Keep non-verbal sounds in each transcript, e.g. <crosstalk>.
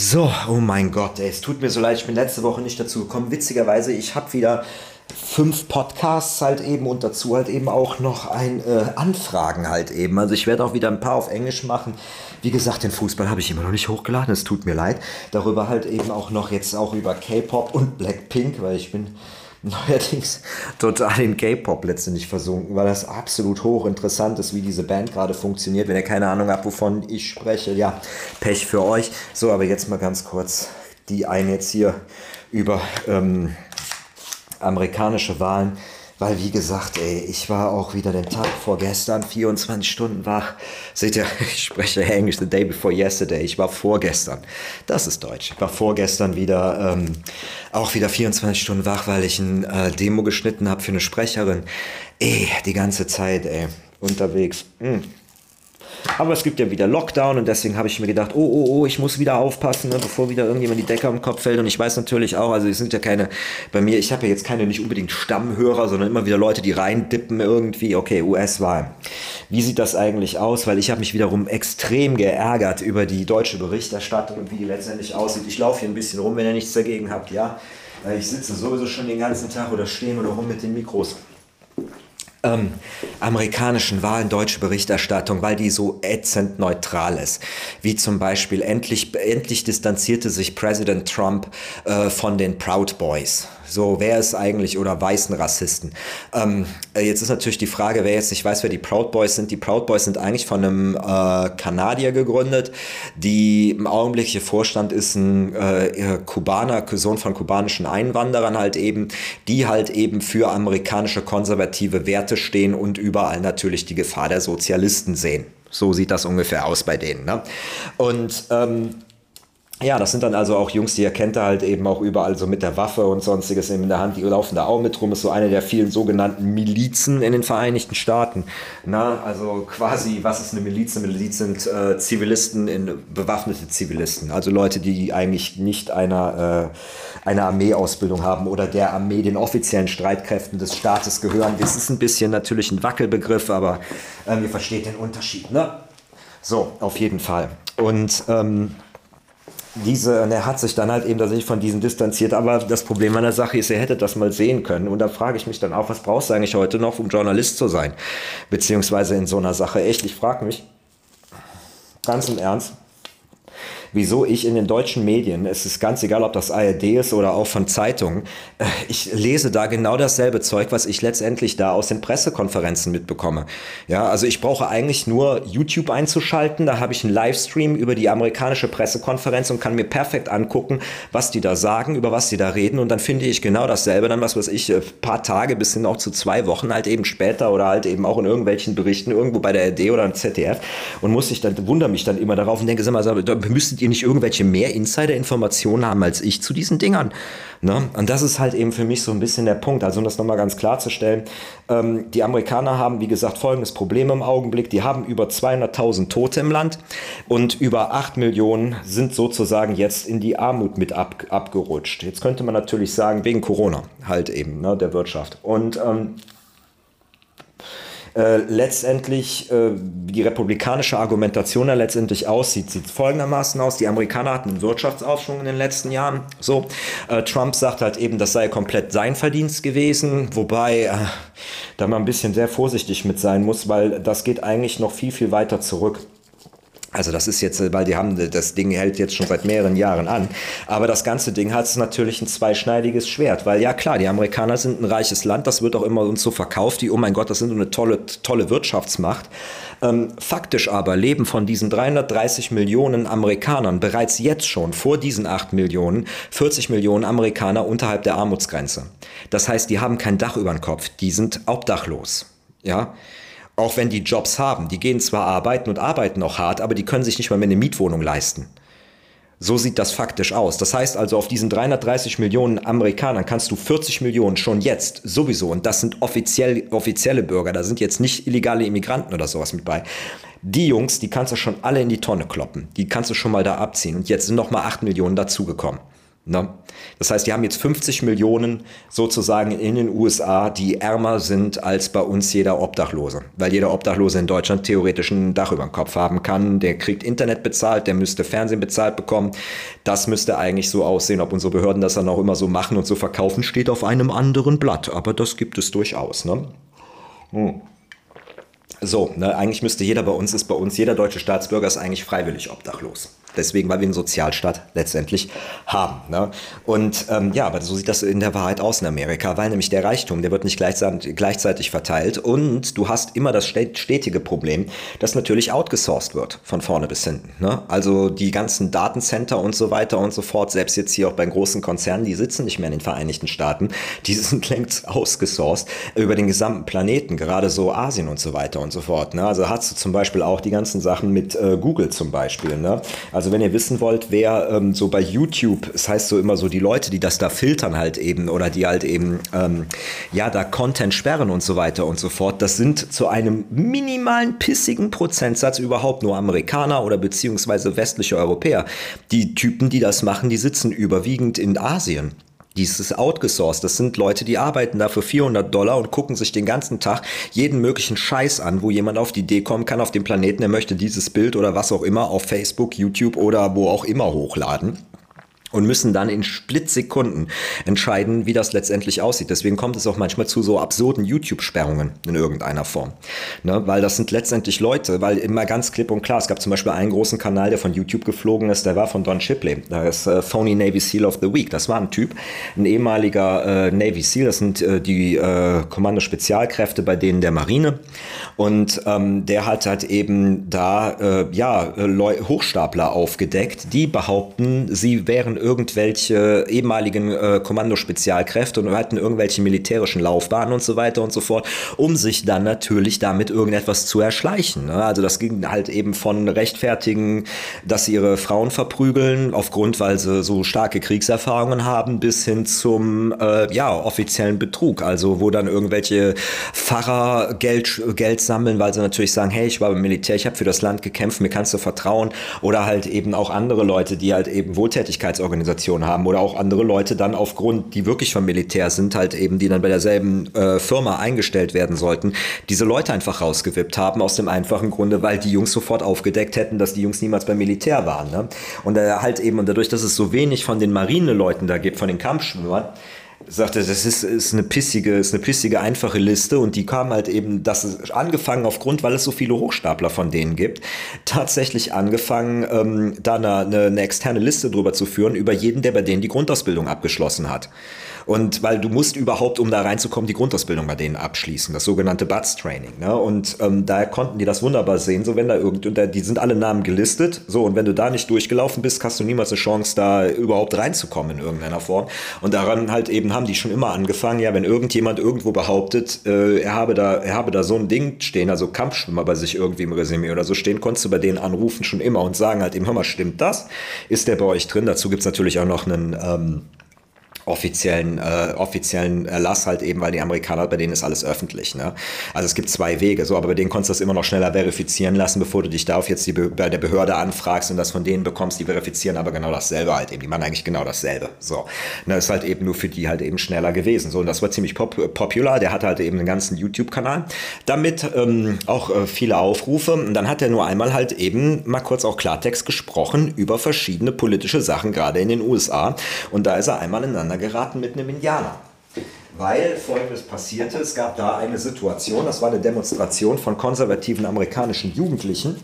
So, oh mein Gott, ey, es tut mir so leid, ich bin letzte Woche nicht dazu gekommen. Witzigerweise, ich habe wieder fünf Podcasts halt eben und dazu halt eben auch noch ein äh, Anfragen halt eben. Also ich werde auch wieder ein paar auf Englisch machen. Wie gesagt, den Fußball habe ich immer noch nicht hochgeladen, es tut mir leid. Darüber halt eben auch noch jetzt auch über K-Pop und Blackpink, weil ich bin neuerdings total in K-Pop letztendlich versunken, weil das absolut hochinteressant ist, wie diese Band gerade funktioniert. Wenn ihr keine Ahnung habt, wovon ich spreche, ja, Pech für euch. So, aber jetzt mal ganz kurz die einen jetzt hier über ähm, amerikanische Wahlen. Weil, wie gesagt, ey, ich war auch wieder den Tag vor gestern 24 Stunden wach. Seht ihr, <laughs> ich spreche Englisch, the day before yesterday. Ich war vorgestern. Das ist Deutsch. Ich war vorgestern wieder, ähm, auch wieder 24 Stunden wach, weil ich ein äh, Demo geschnitten habe für eine Sprecherin. Ey, die ganze Zeit, ey, unterwegs. Mm. Aber es gibt ja wieder Lockdown und deswegen habe ich mir gedacht, oh, oh, oh, ich muss wieder aufpassen, ne, bevor wieder irgendjemand die Decke am Kopf fällt. Und ich weiß natürlich auch, also es sind ja keine, bei mir, ich habe ja jetzt keine nicht unbedingt Stammhörer, sondern immer wieder Leute, die reindippen irgendwie. Okay, US-Wahl. Wie sieht das eigentlich aus? Weil ich habe mich wiederum extrem geärgert über die deutsche Berichterstattung und wie die letztendlich aussieht. Ich laufe hier ein bisschen rum, wenn ihr nichts dagegen habt, ja. Ich sitze sowieso schon den ganzen Tag oder stehen oder rum mit den Mikros ähm, amerikanischen Wahlen deutsche Berichterstattung, weil die so ätzend neutral ist. Wie zum Beispiel endlich, endlich distanzierte sich Präsident Trump äh, von den Proud Boys. So, wer ist eigentlich oder weißen Rassisten? Ähm, äh, jetzt ist natürlich die Frage, wer jetzt nicht weiß, wer die Proud Boys sind. Die Proud Boys sind eigentlich von einem äh, Kanadier gegründet. Die im augenblickliche Vorstand ist ein äh, Kubaner, Sohn von kubanischen Einwanderern halt eben, die halt eben für amerikanische konservative Werte stehen und überall natürlich die Gefahr der Sozialisten sehen. So sieht das ungefähr aus bei denen. Ne? Und ähm, ja, das sind dann also auch Jungs, die erkennt er halt eben auch überall so mit der Waffe und sonstiges eben in der Hand. Die laufen da auch mit rum. Ist so eine der vielen sogenannten Milizen in den Vereinigten Staaten. Na, also quasi, was ist eine Miliz? Eine Miliz sind äh, Zivilisten, in, bewaffnete Zivilisten. Also Leute, die eigentlich nicht einer, äh, einer Armeeausbildung haben oder der Armee, den offiziellen Streitkräften des Staates gehören. Das ist ein bisschen natürlich ein Wackelbegriff, aber äh, ihr versteht den Unterschied, ne? So, auf jeden Fall. Und ähm, diese, und er hat sich dann halt eben tatsächlich von diesen distanziert. Aber das Problem an der Sache ist, er hätte das mal sehen können. Und da frage ich mich dann auch, was brauchst du eigentlich heute noch, um Journalist zu sein? Beziehungsweise in so einer Sache. Echt, ich frage mich ganz im Ernst, wieso ich in den deutschen Medien, es ist ganz egal, ob das ARD ist oder auch von Zeitungen, äh, ich lese da genau dasselbe Zeug, was ich letztendlich da aus den Pressekonferenzen mitbekomme. Ja, also ich brauche eigentlich nur YouTube einzuschalten, da habe ich einen Livestream über die amerikanische Pressekonferenz und kann mir perfekt angucken, was die da sagen, über was die da reden und dann finde ich genau dasselbe, dann was weiß ich, ein äh, paar Tage bis hin auch zu zwei Wochen halt eben später oder halt eben auch in irgendwelchen Berichten irgendwo bei der ARD oder im ZDF und muss ich dann, wundere mich dann immer darauf und denke, sag mal, da müssten ihr nicht irgendwelche mehr Insider-Informationen haben als ich zu diesen Dingern? Ne? Und das ist halt eben für mich so ein bisschen der Punkt. Also um das nochmal ganz klarzustellen, ähm, die Amerikaner haben, wie gesagt, folgendes Problem im Augenblick. Die haben über 200.000 Tote im Land und über 8 Millionen sind sozusagen jetzt in die Armut mit ab, abgerutscht. Jetzt könnte man natürlich sagen, wegen Corona halt eben, ne, der Wirtschaft. Und ähm, äh, letztendlich äh, die republikanische Argumentation da letztendlich aussieht, sieht folgendermaßen aus. Die Amerikaner hatten einen Wirtschaftsaufschwung in den letzten Jahren. So, äh, Trump sagt halt eben, das sei komplett sein Verdienst gewesen, wobei äh, da man ein bisschen sehr vorsichtig mit sein muss, weil das geht eigentlich noch viel, viel weiter zurück. Also das ist jetzt, weil die haben, das Ding hält jetzt schon seit mehreren Jahren an. Aber das ganze Ding hat natürlich ein zweischneidiges Schwert, weil ja klar, die Amerikaner sind ein reiches Land, das wird auch immer uns so verkauft, wie, oh mein Gott, das sind eine tolle, tolle Wirtschaftsmacht. Ähm, faktisch aber leben von diesen 330 Millionen Amerikanern bereits jetzt schon vor diesen 8 Millionen 40 Millionen Amerikaner unterhalb der Armutsgrenze. Das heißt, die haben kein Dach über den Kopf, die sind obdachlos. Ja, auch wenn die Jobs haben. Die gehen zwar arbeiten und arbeiten auch hart, aber die können sich nicht mal mehr eine Mietwohnung leisten. So sieht das faktisch aus. Das heißt also, auf diesen 330 Millionen Amerikanern kannst du 40 Millionen schon jetzt sowieso, und das sind offiziell, offizielle Bürger, da sind jetzt nicht illegale Immigranten oder sowas mit bei. Die Jungs, die kannst du schon alle in die Tonne kloppen. Die kannst du schon mal da abziehen. Und jetzt sind noch mal 8 Millionen dazugekommen. Ne? Das heißt, die haben jetzt 50 Millionen sozusagen in den USA, die ärmer sind als bei uns jeder Obdachlose. Weil jeder Obdachlose in Deutschland theoretisch ein Dach über dem Kopf haben kann. Der kriegt Internet bezahlt, der müsste Fernsehen bezahlt bekommen. Das müsste eigentlich so aussehen. Ob unsere Behörden das dann auch immer so machen und so verkaufen, steht auf einem anderen Blatt. Aber das gibt es durchaus. Ne? Hm. So, ne, eigentlich müsste jeder bei uns, ist bei uns, jeder deutsche Staatsbürger ist eigentlich freiwillig obdachlos. Deswegen, weil wir einen Sozialstaat letztendlich haben. Ne? Und ähm, ja, aber so sieht das in der Wahrheit aus in Amerika, weil nämlich der Reichtum, der wird nicht gleichzeitig, verteilt und du hast immer das stetige Problem, dass natürlich outgesourced wird, von vorne bis hinten. Ne? Also die ganzen Datencenter und so weiter und so fort, selbst jetzt hier auch bei großen Konzernen, die sitzen nicht mehr in den Vereinigten Staaten, <laughs> die sind längst ausgesourced über den gesamten Planeten, gerade so Asien und so weiter und so fort. Ne? Also hast du zum Beispiel auch die ganzen Sachen mit äh, Google zum Beispiel. Ne? Also wenn ihr wissen wollt, wer ähm, so bei YouTube, es das heißt so immer so, die Leute, die das da filtern halt eben oder die halt eben, ähm, ja, da Content sperren und so weiter und so fort, das sind zu einem minimalen, pissigen Prozentsatz überhaupt nur Amerikaner oder beziehungsweise westliche Europäer. Die Typen, die das machen, die sitzen überwiegend in Asien. Dieses outgesourced. Das sind Leute, die arbeiten da für 400 Dollar und gucken sich den ganzen Tag jeden möglichen Scheiß an, wo jemand auf die Idee kommen kann auf dem Planeten, er möchte dieses Bild oder was auch immer auf Facebook, YouTube oder wo auch immer hochladen und müssen dann in Splitsekunden entscheiden, wie das letztendlich aussieht. Deswegen kommt es auch manchmal zu so absurden YouTube-Sperrungen in irgendeiner Form. Ne? Weil das sind letztendlich Leute, weil immer ganz klipp und klar, es gab zum Beispiel einen großen Kanal, der von YouTube geflogen ist, der war von Don Shipley. Da ist äh, Phony Navy SEAL of the Week. Das war ein Typ, ein ehemaliger äh, Navy SEAL, das sind äh, die äh, Kommando-Spezialkräfte bei denen der Marine. Und ähm, der hat halt eben da äh, ja, äh, Hochstapler aufgedeckt, die behaupten, sie wären irgendwelche ehemaligen äh, Kommandospezialkräfte und hatten irgendwelche militärischen Laufbahnen und so weiter und so fort, um sich dann natürlich damit irgendetwas zu erschleichen. Ne? Also das ging halt eben von rechtfertigen, dass sie ihre Frauen verprügeln, aufgrund, weil sie so starke Kriegserfahrungen haben, bis hin zum äh, ja, offiziellen Betrug. Also wo dann irgendwelche Pfarrer Geld, Geld sammeln, weil sie natürlich sagen, hey, ich war beim Militär, ich habe für das Land gekämpft, mir kannst du vertrauen. Oder halt eben auch andere Leute, die halt eben Wohltätigkeitsorganisationen Organisation haben oder auch andere Leute dann aufgrund, die wirklich vom Militär sind, halt eben, die dann bei derselben äh, Firma eingestellt werden sollten, diese Leute einfach rausgewippt haben, aus dem einfachen Grunde, weil die Jungs sofort aufgedeckt hätten, dass die Jungs niemals beim Militär waren. Ne? Und äh, halt eben, und dadurch, dass es so wenig von den Marineleuten da gibt, von den Kampfschwimmern, sagte, das ist, ist, eine pissige, ist eine pissige, einfache Liste und die kam halt eben, das ist angefangen aufgrund, weil es so viele Hochstapler von denen gibt, tatsächlich angefangen, ähm, da eine, eine, eine externe Liste drüber zu führen, über jeden, der bei denen die Grundausbildung abgeschlossen hat. Und weil du musst überhaupt, um da reinzukommen, die Grundausbildung bei denen abschließen, das sogenannte BUTS Training. Ne? Und ähm, da konnten die das wunderbar sehen, so wenn da irgend, und da, die sind alle Namen gelistet, so und wenn du da nicht durchgelaufen bist, hast du niemals eine Chance, da überhaupt reinzukommen in irgendeiner Form. Und daran halt eben haben die schon immer angefangen, ja, wenn irgendjemand irgendwo behauptet, äh, er habe da, er habe da so ein Ding stehen, also Kampfschwimmer bei sich irgendwie im Resümee oder so stehen, konntest du bei denen anrufen schon immer und sagen halt eben, hör mal, stimmt das? Ist der bei euch drin? Dazu gibt's natürlich auch noch einen ähm, offiziellen, äh, offiziellen Erlass halt eben, weil die Amerikaner, bei denen ist alles öffentlich. Ne? Also es gibt zwei Wege, so, aber bei denen konntest du das immer noch schneller verifizieren lassen, bevor du dich da auf jetzt die bei der Behörde anfragst und das von denen bekommst, die verifizieren aber genau dasselbe halt eben. Die machen eigentlich genau dasselbe. So. Das ist halt eben nur für die halt eben schneller gewesen. So, und das war ziemlich pop popular. Der hatte halt eben einen ganzen YouTube-Kanal. Damit ähm, auch äh, viele Aufrufe. Und dann hat er nur einmal halt eben mal kurz auch Klartext gesprochen über verschiedene politische Sachen, gerade in den USA. Und da ist er einmal ineinander geraten mit einem Indianer. Weil folgendes passierte, es gab da eine Situation, das war eine Demonstration von konservativen amerikanischen Jugendlichen,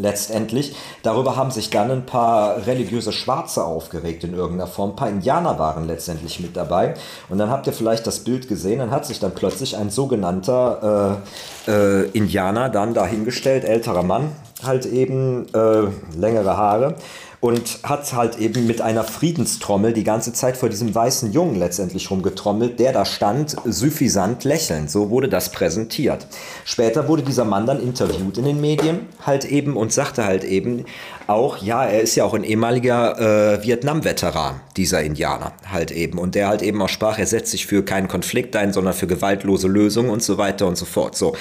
letztendlich. Darüber haben sich dann ein paar religiöse Schwarze aufgeregt in irgendeiner Form. Ein paar Indianer waren letztendlich mit dabei. Und dann habt ihr vielleicht das Bild gesehen, dann hat sich dann plötzlich ein sogenannter äh, äh, Indianer dann dahingestellt, älterer Mann, halt eben äh, längere Haare und hat halt eben mit einer Friedenstrommel die ganze Zeit vor diesem weißen Jungen letztendlich rumgetrommelt, der da stand, suffisant lächelnd. So wurde das präsentiert. Später wurde dieser Mann dann interviewt in den Medien halt eben und sagte halt eben auch, ja, er ist ja auch ein ehemaliger äh, Vietnam-Veteran, dieser Indianer halt eben. Und der halt eben auch sprach, er setzt sich für keinen Konflikt ein, sondern für gewaltlose Lösungen und so weiter und so fort. So.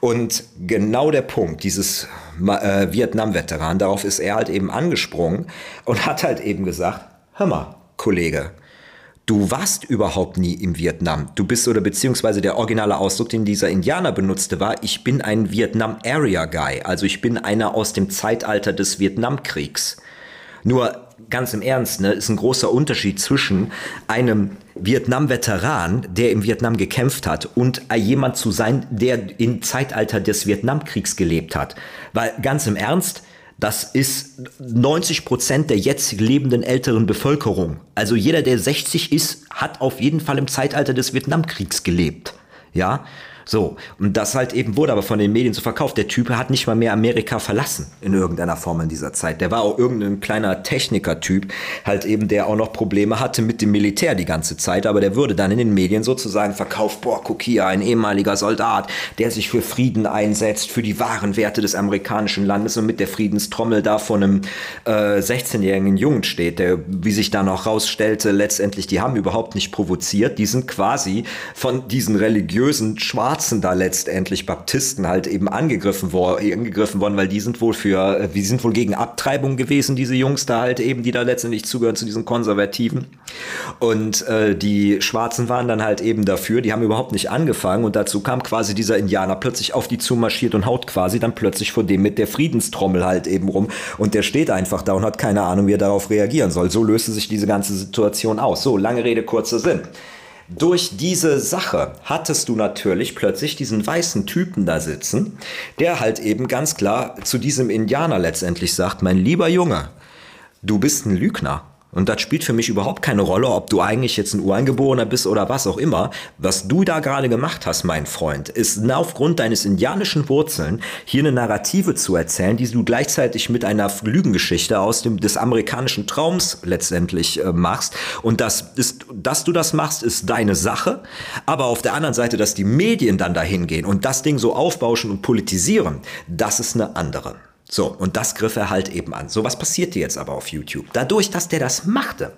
Und genau der Punkt, dieses äh, Vietnam-Veteran, darauf ist er halt eben angesprungen und hat halt eben gesagt, hör mal, Kollege, du warst überhaupt nie im Vietnam. Du bist oder beziehungsweise der originale Ausdruck, den dieser Indianer benutzte, war, ich bin ein Vietnam Area Guy. Also ich bin einer aus dem Zeitalter des Vietnamkriegs. Nur ganz im Ernst, ne, ist ein großer Unterschied zwischen einem Vietnam-Veteran, der im Vietnam gekämpft hat, und jemand zu sein, der im Zeitalter des Vietnamkriegs gelebt hat. Weil ganz im Ernst, das ist 90 Prozent der jetzt lebenden älteren Bevölkerung. Also jeder, der 60 ist, hat auf jeden Fall im Zeitalter des Vietnamkriegs gelebt. Ja, so, und das halt eben wurde aber von den Medien so verkauft. Der Typ hat nicht mal mehr Amerika verlassen in irgendeiner Form in dieser Zeit. Der war auch irgendein kleiner Techniker-Typ, halt eben, der auch noch Probleme hatte mit dem Militär die ganze Zeit, aber der würde dann in den Medien sozusagen verkauft, boah, guck hier, ein ehemaliger Soldat, der sich für Frieden einsetzt, für die wahren Werte des amerikanischen Landes und mit der Friedenstrommel da vor einem äh, 16-jährigen Jungen steht, der, wie sich da noch rausstellte, letztendlich, die haben überhaupt nicht provoziert, die sind quasi von diesen religiösen Schwarzen Schwarzen da letztendlich, Baptisten halt eben angegriffen, wo, angegriffen worden, weil die sind wohl für, äh, die sind wohl gegen Abtreibung gewesen, diese Jungs da halt eben, die da letztendlich zugehören zu diesen Konservativen. Und äh, die Schwarzen waren dann halt eben dafür, die haben überhaupt nicht angefangen und dazu kam quasi dieser Indianer plötzlich auf die zumarschiert und haut quasi dann plötzlich vor dem mit der Friedenstrommel halt eben rum und der steht einfach da und hat keine Ahnung, wie er darauf reagieren soll. So löste sich diese ganze Situation aus. So, lange Rede, kurzer Sinn. Durch diese Sache hattest du natürlich plötzlich diesen weißen Typen da sitzen, der halt eben ganz klar zu diesem Indianer letztendlich sagt, mein lieber Junge, du bist ein Lügner. Und das spielt für mich überhaupt keine Rolle, ob du eigentlich jetzt ein Ureingeborener bist oder was auch immer. Was du da gerade gemacht hast, mein Freund, ist aufgrund deines indianischen Wurzeln hier eine Narrative zu erzählen, die du gleichzeitig mit einer Lügengeschichte aus dem, des amerikanischen Traums letztendlich äh, machst. Und das ist, dass du das machst, ist deine Sache. Aber auf der anderen Seite, dass die Medien dann dahin gehen und das Ding so aufbauschen und politisieren, das ist eine andere. So, und das griff er halt eben an. So, was passierte jetzt aber auf YouTube? Dadurch, dass der das machte,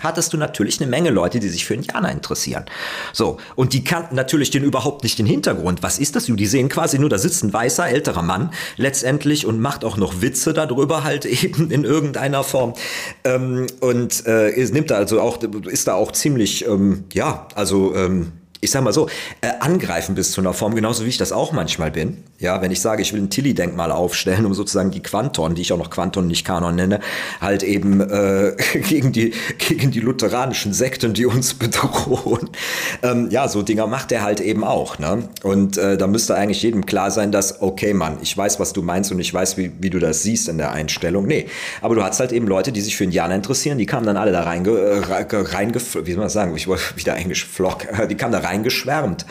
hattest du natürlich eine Menge Leute, die sich für Indianer interessieren. So, und die kannten natürlich den überhaupt nicht den Hintergrund. Was ist das? Die sehen quasi nur, da sitzt ein weißer, älterer Mann letztendlich und macht auch noch Witze darüber halt <laughs> eben in irgendeiner Form. Ähm, und äh, nimmt da also auch, ist da auch ziemlich, ähm, ja, also ähm, ich sag mal so, äh, angreifen bis zu einer Form, genauso wie ich das auch manchmal bin. Ja, wenn ich sage, ich will ein Tilly-Denkmal aufstellen, um sozusagen die Quanton, die ich auch noch Quanton, nicht Kanon nenne, halt eben äh, <laughs> gegen, die, gegen die lutheranischen Sekten, die uns <laughs> bedrohen. Ähm, ja, so Dinger macht er halt eben auch. Ne? Und äh, da müsste eigentlich jedem klar sein, dass, okay, Mann, ich weiß, was du meinst und ich weiß, wie, wie du das siehst in der Einstellung. Nee, aber du hast halt eben Leute, die sich für Indianer interessieren, die kamen dann alle da reinge, äh, reinge wie soll man sagen, ich wollte <laughs> wieder englisch flock, die kamen da rein reingeschwärmt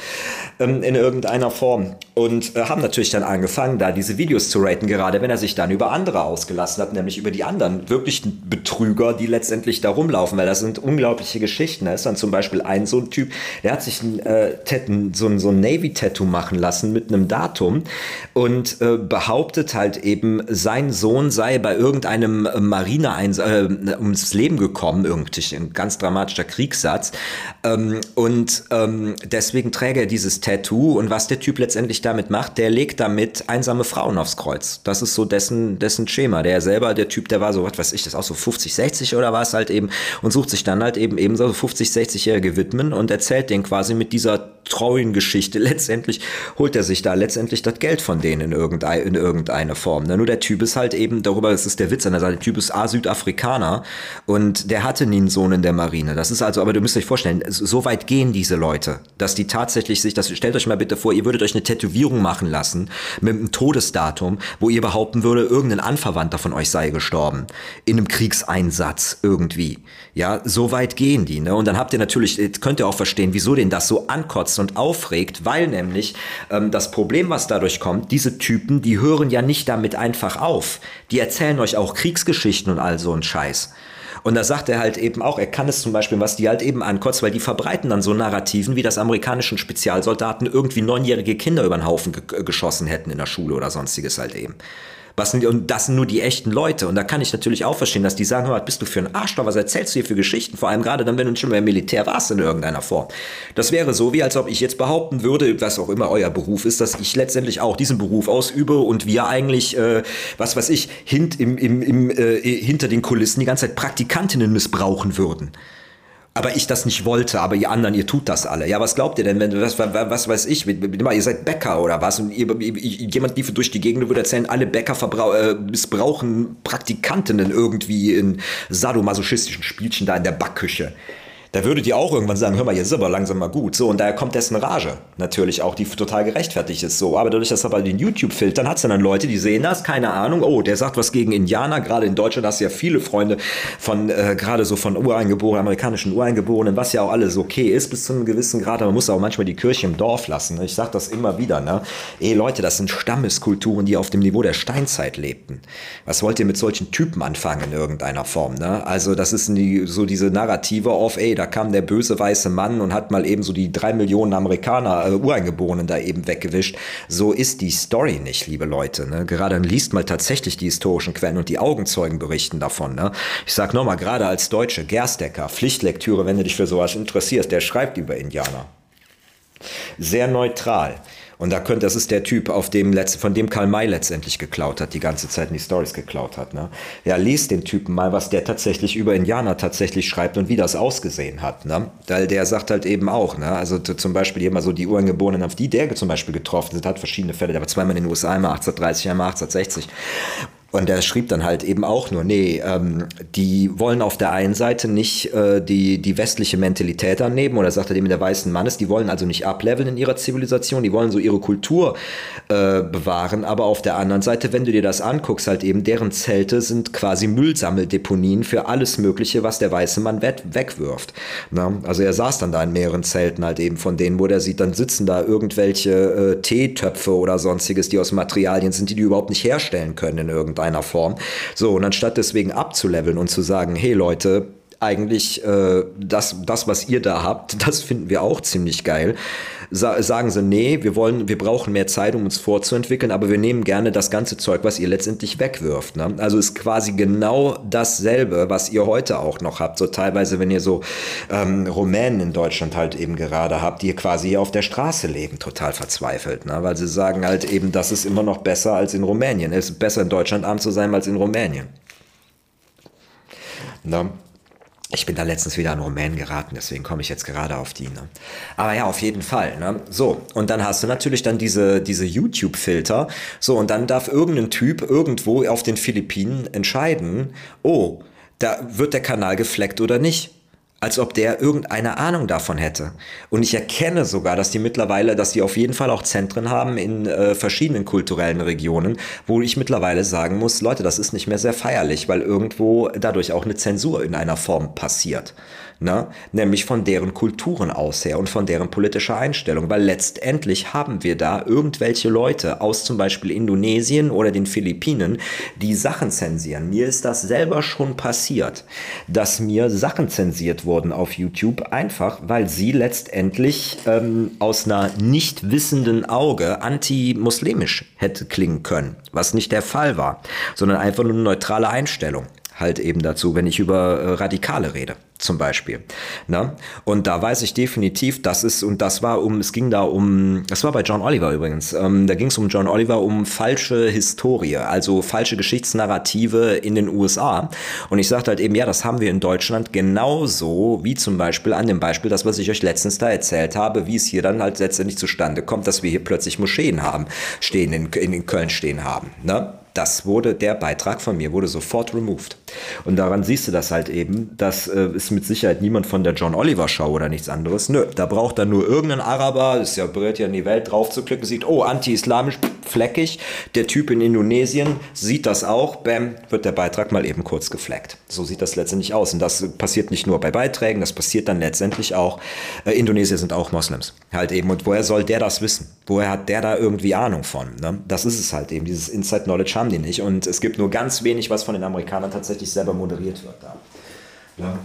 ähm, in irgendeiner Form und äh, haben natürlich dann angefangen, da diese Videos zu raten, gerade wenn er sich dann über andere ausgelassen hat, nämlich über die anderen wirklichen Betrüger, die letztendlich da rumlaufen, weil das sind unglaubliche Geschichten. Da ist dann zum Beispiel ein so ein Typ, der hat sich ein, äh, so ein, so ein Navy-Tattoo machen lassen mit einem Datum und äh, behauptet halt eben, sein Sohn sei bei irgendeinem Marineeinsatz äh, ums Leben gekommen, irgendwie ein ganz dramatischer Kriegssatz. Ähm, und ähm, deswegen trägt er dieses Tattoo und was der Typ letztendlich damit macht, der legt damit einsame Frauen aufs Kreuz. Das ist so dessen, dessen Schema. Der selber, der Typ, der war so, was weiß ich, das auch so 50, 60 oder was halt eben und sucht sich dann halt eben eben so 50, 60-jährige Widmen und erzählt den quasi mit dieser treuen Geschichte. <laughs> Letztendlich holt er sich da letztendlich das Geld von denen in, irgendein, in irgendeine Form. Ne? Nur der Typ ist halt eben, darüber das ist der Witz an der Seite, der Typ ist A-Südafrikaner und der hatte nie einen Sohn in der Marine. Das ist also, aber du müsst euch vorstellen, so weit gehen diese Leute dass die tatsächlich sich, das stellt euch mal bitte vor, ihr würdet euch eine Tätowierung machen lassen mit einem Todesdatum, wo ihr behaupten würde, irgendein Anverwandter von euch sei gestorben in einem Kriegseinsatz irgendwie. Ja, so weit gehen die, ne? Und dann habt ihr natürlich, könnt ihr auch verstehen, wieso den das so ankotzt und aufregt, weil nämlich ähm, das Problem, was dadurch kommt, diese Typen, die hören ja nicht damit einfach auf. Die erzählen euch auch Kriegsgeschichten und all so ein Scheiß. Und da sagt er halt eben auch, er kann es zum Beispiel, was die halt eben ankotzt, weil die verbreiten dann so Narrativen, wie das amerikanischen Spezialsoldaten irgendwie neunjährige Kinder über den Haufen ge geschossen hätten in der Schule oder sonstiges halt eben. Was sind, und das sind nur die echten Leute. Und da kann ich natürlich auch verstehen, dass die sagen, was bist du für ein Arschloch, was erzählst du hier für Geschichten? Vor allem gerade dann, wenn du schon beim Militär warst in irgendeiner Form. Das wäre so, wie als ob ich jetzt behaupten würde, was auch immer euer Beruf ist, dass ich letztendlich auch diesen Beruf ausübe und wir eigentlich, äh, was weiß ich, hint, im, im, im, äh, hinter den Kulissen die ganze Zeit Praktikantinnen missbrauchen würden aber ich das nicht wollte, aber ihr anderen, ihr tut das alle. Ja, was glaubt ihr denn, wenn was, was, weiß ich, ihr seid Bäcker oder was und ihr, jemand lief durch die Gegend und würde erzählen, alle Bäcker äh, missbrauchen Praktikantinnen irgendwie in sadomasochistischen Spielchen da in der Backküche da würdet ihr auch irgendwann sagen, hör mal, jetzt ist aber langsam mal gut. So, und daher kommt dessen Rage. Natürlich auch, die total gerechtfertigt ist. So, aber dadurch, dass er bei den YouTube-Filtern hat es dann Leute, die sehen das, keine Ahnung, oh, der sagt was gegen Indianer. Gerade in Deutschland hast du ja viele Freunde von, äh, gerade so von Ureingeborenen, amerikanischen Ureingeborenen, was ja auch alles okay ist bis zu einem gewissen Grad. Aber man muss auch manchmal die Kirche im Dorf lassen. Ich sag das immer wieder, ne? Ey, Leute, das sind Stammeskulturen, die auf dem Niveau der Steinzeit lebten. Was wollt ihr mit solchen Typen anfangen in irgendeiner Form, ne? Also, das ist die, so diese Narrative auf, ey, da kam der böse weiße Mann und hat mal eben so die drei Millionen Amerikaner, äh, Ureingeborenen da eben weggewischt. So ist die Story nicht, liebe Leute. Ne? Gerade liest mal tatsächlich die historischen Quellen und die Augenzeugen berichten davon. Ne? Ich sag nochmal, gerade als Deutsche, Gerstecker, Pflichtlektüre, wenn du dich für sowas interessierst, der schreibt über Indianer. Sehr neutral. Und da könnte, das ist der Typ, auf dem letzt, von dem Karl May letztendlich geklaut hat, die ganze Zeit in die Stories geklaut hat. Ne? Ja, liest den Typen mal, was der tatsächlich über Indianer tatsächlich schreibt und wie das ausgesehen hat. Ne? Weil der sagt halt eben auch, ne? also zum Beispiel immer so die Uhrengeborenen, auf die der zum Beispiel getroffen sind, hat verschiedene Fälle. Der war zweimal in den USA, einmal 1830, einmal 1860. Und er schrieb dann halt eben auch nur, nee, ähm, die wollen auf der einen Seite nicht äh, die, die westliche Mentalität annehmen, oder sagt er dem der weißen Mannes, die wollen also nicht ableveln in ihrer Zivilisation, die wollen so ihre Kultur äh, bewahren, aber auf der anderen Seite, wenn du dir das anguckst, halt eben, deren Zelte sind quasi Müllsammeldeponien für alles Mögliche, was der weiße Mann wegwirft. Na? Also er saß dann da in mehreren Zelten halt eben von denen, wo der sieht, dann sitzen da irgendwelche äh, Teetöpfe oder sonstiges, die aus Materialien sind, die die überhaupt nicht herstellen können in irgendeiner irgendeiner Form. So, und anstatt deswegen abzuleveln und zu sagen, hey Leute, eigentlich äh, das, das, was ihr da habt, <laughs> das finden wir auch ziemlich geil. Sa sagen sie, nee, wir wollen, wir brauchen mehr Zeit, um uns vorzuentwickeln, aber wir nehmen gerne das ganze Zeug, was ihr letztendlich wegwirft. Ne? Also ist quasi genau dasselbe, was ihr heute auch noch habt. So teilweise, wenn ihr so ähm, Rumänen in Deutschland halt eben gerade habt, die quasi hier auf der Straße leben, total verzweifelt, ne? weil sie sagen halt eben, das ist immer noch besser als in Rumänien. Es ist besser in Deutschland arm zu sein als in Rumänien. Ne? Ich bin da letztens wieder an Rumänen geraten, deswegen komme ich jetzt gerade auf die. Ne? Aber ja, auf jeden Fall. Ne? So, und dann hast du natürlich dann diese, diese YouTube-Filter. So, und dann darf irgendein Typ irgendwo auf den Philippinen entscheiden, oh, da wird der Kanal gefleckt oder nicht als ob der irgendeine Ahnung davon hätte. Und ich erkenne sogar, dass die mittlerweile, dass die auf jeden Fall auch Zentren haben in äh, verschiedenen kulturellen Regionen, wo ich mittlerweile sagen muss, Leute, das ist nicht mehr sehr feierlich, weil irgendwo dadurch auch eine Zensur in einer Form passiert ne? nämlich von deren Kulturen aus her und von deren politischer Einstellung, weil letztendlich haben wir da irgendwelche Leute aus zum Beispiel Indonesien oder den Philippinen, die Sachen zensieren. Mir ist das selber schon passiert, dass mir Sachen zensiert wurden auf YouTube, einfach weil sie letztendlich ähm, aus einer nicht wissenden Auge anti-muslimisch hätte klingen können, was nicht der Fall war, sondern einfach nur eine neutrale Einstellung. Halt eben dazu, wenn ich über äh, Radikale rede zum Beispiel. Ne? Und da weiß ich definitiv, das ist, und das war um, es ging da um, das war bei John Oliver übrigens, ähm, da ging es um John Oliver um falsche Historie, also falsche Geschichtsnarrative in den USA. Und ich sagte halt eben, ja, das haben wir in Deutschland genauso wie zum Beispiel an dem Beispiel, das, was ich euch letztens da erzählt habe, wie es hier dann halt letztendlich zustande kommt, dass wir hier plötzlich Moscheen haben, stehen in, in Köln stehen haben. Ne? das wurde, der Beitrag von mir wurde sofort removed. Und daran siehst du das halt eben, das äh, mit Sicherheit niemand von der John Oliver Show oder nichts anderes. Nö, da braucht dann nur irgendein Araber, das ist ja bereit ja in die Welt drauf zu klicken, sieht, oh, anti-islamisch, fleckig. Der Typ in Indonesien sieht das auch, bam, wird der Beitrag mal eben kurz gefleckt. So sieht das letztendlich aus. Und das passiert nicht nur bei Beiträgen, das passiert dann letztendlich auch, äh, Indonesier sind auch Moslems. Halt eben. Und woher soll der das wissen? Woher hat der da irgendwie Ahnung von? Ne? Das ist es halt eben, dieses Inside Knowledge haben die nicht. Und es gibt nur ganz wenig, was von den Amerikanern tatsächlich selber moderiert wird da. Ja.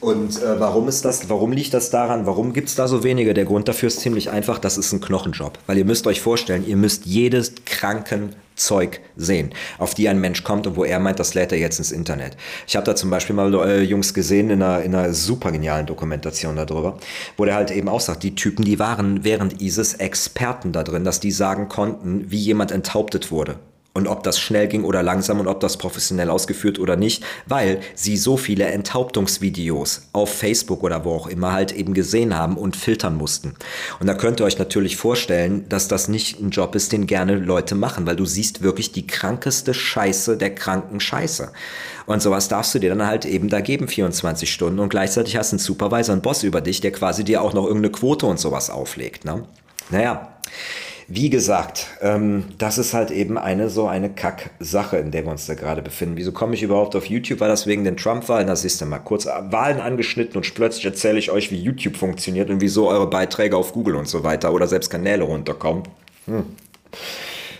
Und äh, warum ist das, warum liegt das daran? Warum gibt es da so wenige? Der Grund dafür ist ziemlich einfach, das ist ein Knochenjob. Weil ihr müsst euch vorstellen, ihr müsst jedes kranken Zeug sehen, auf die ein Mensch kommt und wo er meint, das lädt er jetzt ins Internet. Ich habe da zum Beispiel mal äh, Jungs gesehen in einer, in einer super genialen Dokumentation darüber, wo der halt eben auch sagt, die Typen, die waren während ISIS Experten da drin, dass die sagen konnten, wie jemand enthauptet wurde und ob das schnell ging oder langsam und ob das professionell ausgeführt oder nicht, weil sie so viele Enthauptungsvideos auf Facebook oder wo auch immer halt eben gesehen haben und filtern mussten. Und da könnt ihr euch natürlich vorstellen, dass das nicht ein Job ist, den gerne Leute machen, weil du siehst wirklich die krankeste Scheiße der kranken Scheiße. Und sowas darfst du dir dann halt eben da geben, 24 Stunden. Und gleichzeitig hast du einen Supervisor, einen Boss über dich, der quasi dir auch noch irgendeine Quote und sowas auflegt. Ne? Naja. Wie gesagt, ähm, das ist halt eben eine so eine Kack-Sache, in der wir uns da gerade befinden. Wieso komme ich überhaupt auf YouTube? War das wegen den Trump-Wahlen? Da siehst du mal kurz Wahlen angeschnitten und plötzlich erzähle ich euch, wie YouTube funktioniert und wieso eure Beiträge auf Google und so weiter oder selbst Kanäle runterkommen. Hm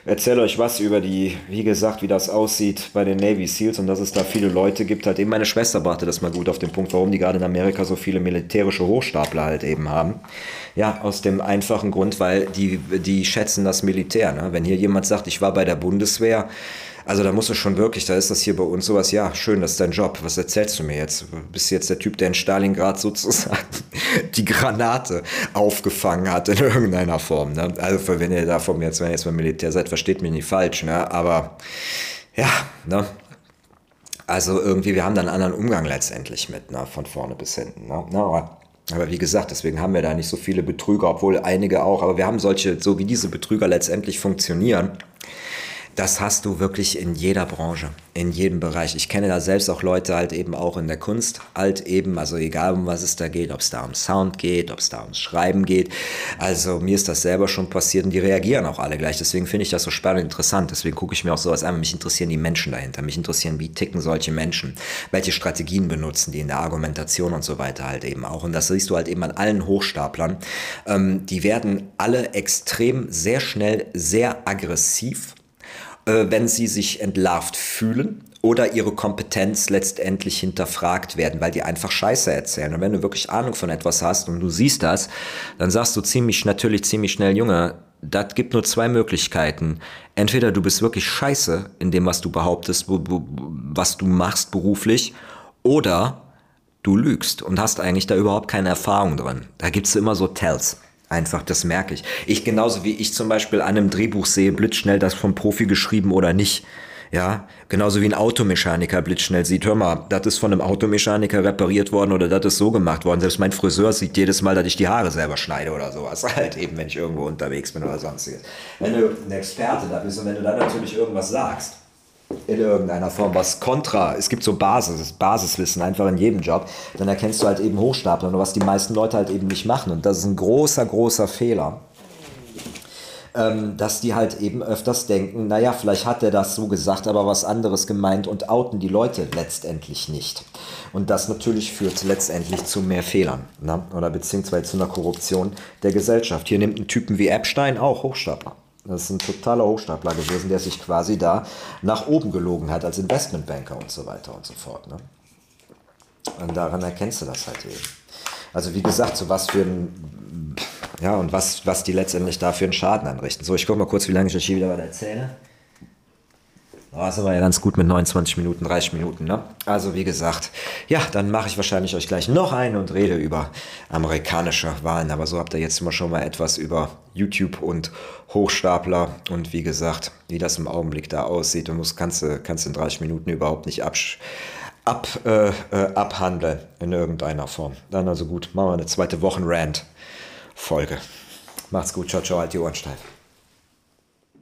erzähle euch was über die, wie gesagt, wie das aussieht bei den Navy SEALs und dass es da viele Leute gibt. Halt eben meine Schwester brachte das mal gut auf den Punkt, warum die gerade in Amerika so viele militärische Hochstapler halt eben haben. Ja, aus dem einfachen Grund, weil die, die schätzen das Militär. Ne? Wenn hier jemand sagt, ich war bei der Bundeswehr, also da musst du schon wirklich, da ist das hier bei uns sowas, ja, schön, das ist dein Job. Was erzählst du mir jetzt? Bist du jetzt der Typ, der in Stalingrad sozusagen <laughs> die Granate aufgefangen hat in irgendeiner Form. Ne? Also wenn ihr da von mir jetzt, wenn ihr jetzt beim Militär seid, versteht mich nicht falsch, ne? Aber ja, ne? Also irgendwie, wir haben da einen anderen Umgang letztendlich mit, ne? von vorne bis hinten. Ne? Aber aber wie gesagt, deswegen haben wir da nicht so viele Betrüger, obwohl einige auch. Aber wir haben solche, so wie diese Betrüger letztendlich funktionieren, das hast du wirklich in jeder Branche, in jedem Bereich. Ich kenne da selbst auch Leute halt eben auch in der Kunst, halt eben, also egal um was es da geht, ob es da um Sound geht, ob es da ums Schreiben geht. Also mir ist das selber schon passiert und die reagieren auch alle gleich. Deswegen finde ich das so spannend interessant. Deswegen gucke ich mir auch sowas an. Mich interessieren die Menschen dahinter. Mich interessieren, wie ticken solche Menschen, welche Strategien benutzen die in der Argumentation und so weiter halt eben auch. Und das siehst du halt eben an allen Hochstaplern. Ähm, die werden alle extrem, sehr schnell, sehr aggressiv wenn sie sich entlarvt fühlen oder ihre Kompetenz letztendlich hinterfragt werden, weil die einfach Scheiße erzählen. Und wenn du wirklich Ahnung von etwas hast und du siehst das, dann sagst du ziemlich natürlich ziemlich schnell, Junge, das gibt nur zwei Möglichkeiten. Entweder du bist wirklich scheiße in dem, was du behauptest, was du machst beruflich, oder du lügst und hast eigentlich da überhaupt keine Erfahrung drin. Da gibt es immer so Tells. Einfach, das merke ich. Ich genauso wie ich zum Beispiel an einem Drehbuch sehe, blitzschnell das vom Profi geschrieben oder nicht. Ja, genauso wie ein Automechaniker blitzschnell sieht, hör mal, das ist von einem Automechaniker repariert worden oder das ist so gemacht worden. Selbst mein Friseur sieht jedes Mal, dass ich die Haare selber schneide oder sowas. <laughs> Halt eben, wenn ich irgendwo unterwegs bin oder sonstiges. Wenn du ein Experte da bist und wenn du dann natürlich irgendwas sagst, in irgendeiner Form was kontra, es gibt so Basis, Basiswissen einfach in jedem Job, dann erkennst du halt eben Hochstapler, was die meisten Leute halt eben nicht machen. Und das ist ein großer, großer Fehler. Ähm, dass die halt eben öfters denken, naja, vielleicht hat er das so gesagt, aber was anderes gemeint und outen die Leute letztendlich nicht. Und das natürlich führt letztendlich zu mehr Fehlern ne? oder beziehungsweise zu einer Korruption der Gesellschaft. Hier nimmt ein Typen wie Epstein auch Hochstapler. Das ist ein totaler Hochstapler gewesen, der sich quasi da nach oben gelogen hat als Investmentbanker und so weiter und so fort. Ne? Und daran erkennst du das halt eben. Also wie gesagt, so was für ein, ja, und was, was die letztendlich da für einen Schaden anrichten. So, ich gucke mal kurz, wie lange ich euch hier wieder was erzähle. Oh, das war ja ganz gut mit 29 Minuten, 30 Minuten. Ne? Also wie gesagt, ja, dann mache ich wahrscheinlich euch gleich noch eine und rede über amerikanische Wahlen. Aber so habt ihr jetzt immer schon mal etwas über YouTube und Hochstapler und wie gesagt, wie das im Augenblick da aussieht. Und das kannst du kannst in 30 Minuten überhaupt nicht absch ab, äh, äh, abhandeln in irgendeiner Form. Dann also gut, machen wir eine zweite Wochen-Rant-Folge. Macht's gut, ciao, ciao, halt die Ohren steif.